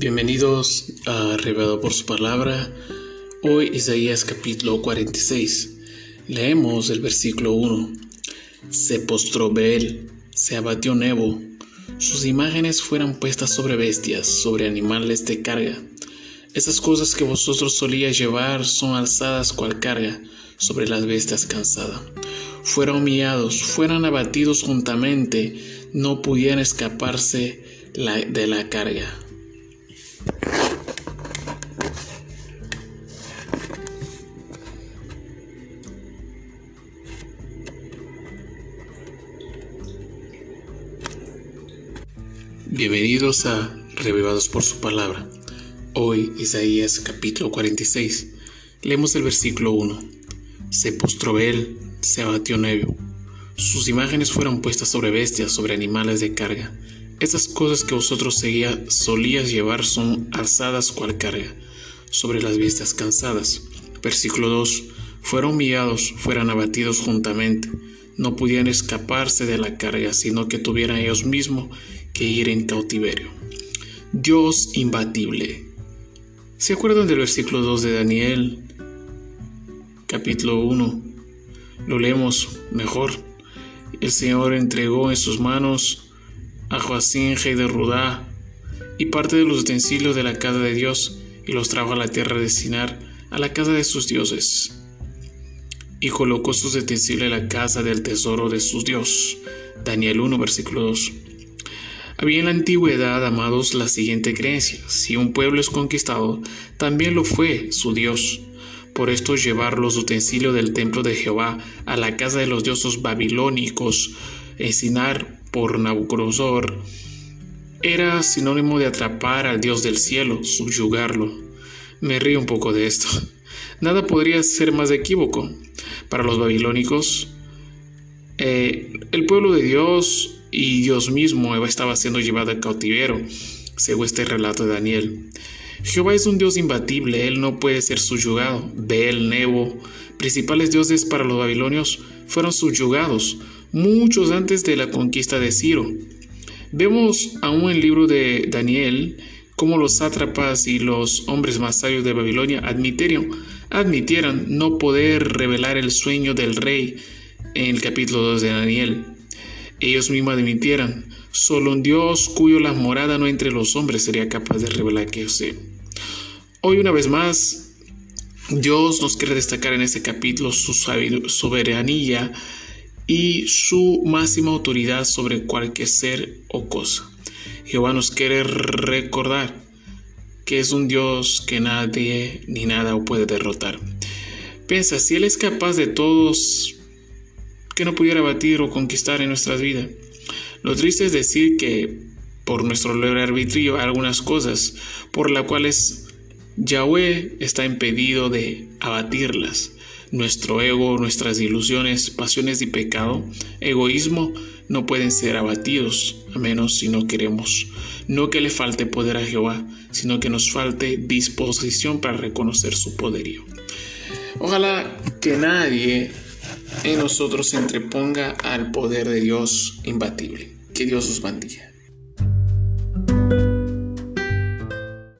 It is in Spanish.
Bienvenidos a Revelado por su palabra. Hoy Isaías capítulo 46. Leemos el versículo 1. Se postró Bel, se abatió Nebo. Sus imágenes fueron puestas sobre bestias, sobre animales de carga. Esas cosas que vosotros solíais llevar son alzadas cual carga sobre las bestias cansadas. Fueron humillados, fueron abatidos juntamente, no pudieran escaparse de la carga. Bienvenidos a Revivados por su palabra. Hoy Isaías capítulo 46. Leemos el versículo 1. Se postró él, se abatió Nebio. Sus imágenes fueron puestas sobre bestias, sobre animales de carga. Esas cosas que vosotros seguía, solías llevar son alzadas cual carga, sobre las bestias cansadas. Versículo 2. Fueron humillados, fueran abatidos juntamente. No pudieran escaparse de la carga, sino que tuvieran ellos mismos que ir en cautiverio. Dios imbatible. ¿Se acuerdan del versículo 2 de Daniel? Capítulo 1. Lo leemos mejor. El Señor entregó en sus manos a Joacín, rey de Rudá, y parte de los utensilios de la casa de Dios, y los trajo a la tierra de Sinar, a la casa de sus dioses. Y colocó sus utensilios en la casa del tesoro de sus dios. Daniel 1, versículo 2. Había en la antigüedad, amados, la siguiente creencia. Si un pueblo es conquistado, también lo fue su Dios. Por esto llevar los utensilios del templo de Jehová a la casa de los dioses babilónicos, en Sinar, por Nabucodonosor era sinónimo de atrapar al Dios del cielo, subyugarlo. Me río un poco de esto. Nada podría ser más equívoco. Para los babilónicos, eh, el pueblo de Dios y Dios mismo estaba siendo llevado a cautiverio, según este relato de Daniel. Jehová es un Dios imbatible, Él no puede ser subyugado. Bel, Nebo, principales dioses para los babilonios, fueron subyugados, muchos antes de la conquista de Ciro. Vemos aún en el libro de Daniel cómo los sátrapas y los hombres más sabios de Babilonia admitieron, admitieron no poder revelar el sueño del rey en el capítulo 2 de Daniel. Ellos mismos admitieron, solo un Dios cuyo la morada no entre los hombres sería capaz de revelar que sé. Hoy una vez más, Dios nos quiere destacar en este capítulo su soberanía y su máxima autoridad sobre cualquier ser o cosa. Jehová nos quiere recordar que es un Dios que nadie ni nada puede derrotar. Piensa, si Él es capaz de todos, que no pudiera batir o conquistar en nuestras vidas. Lo triste es decir que por nuestro libre arbitrio algunas cosas por las cuales Yahweh está impedido de abatirlas nuestro ego, nuestras ilusiones, pasiones y pecado, egoísmo, no pueden ser abatidos, a menos si no queremos. No que le falte poder a Jehová, sino que nos falte disposición para reconocer su poderío. Ojalá que nadie en nosotros se entreponga al poder de Dios imbatible. Que Dios os bendiga.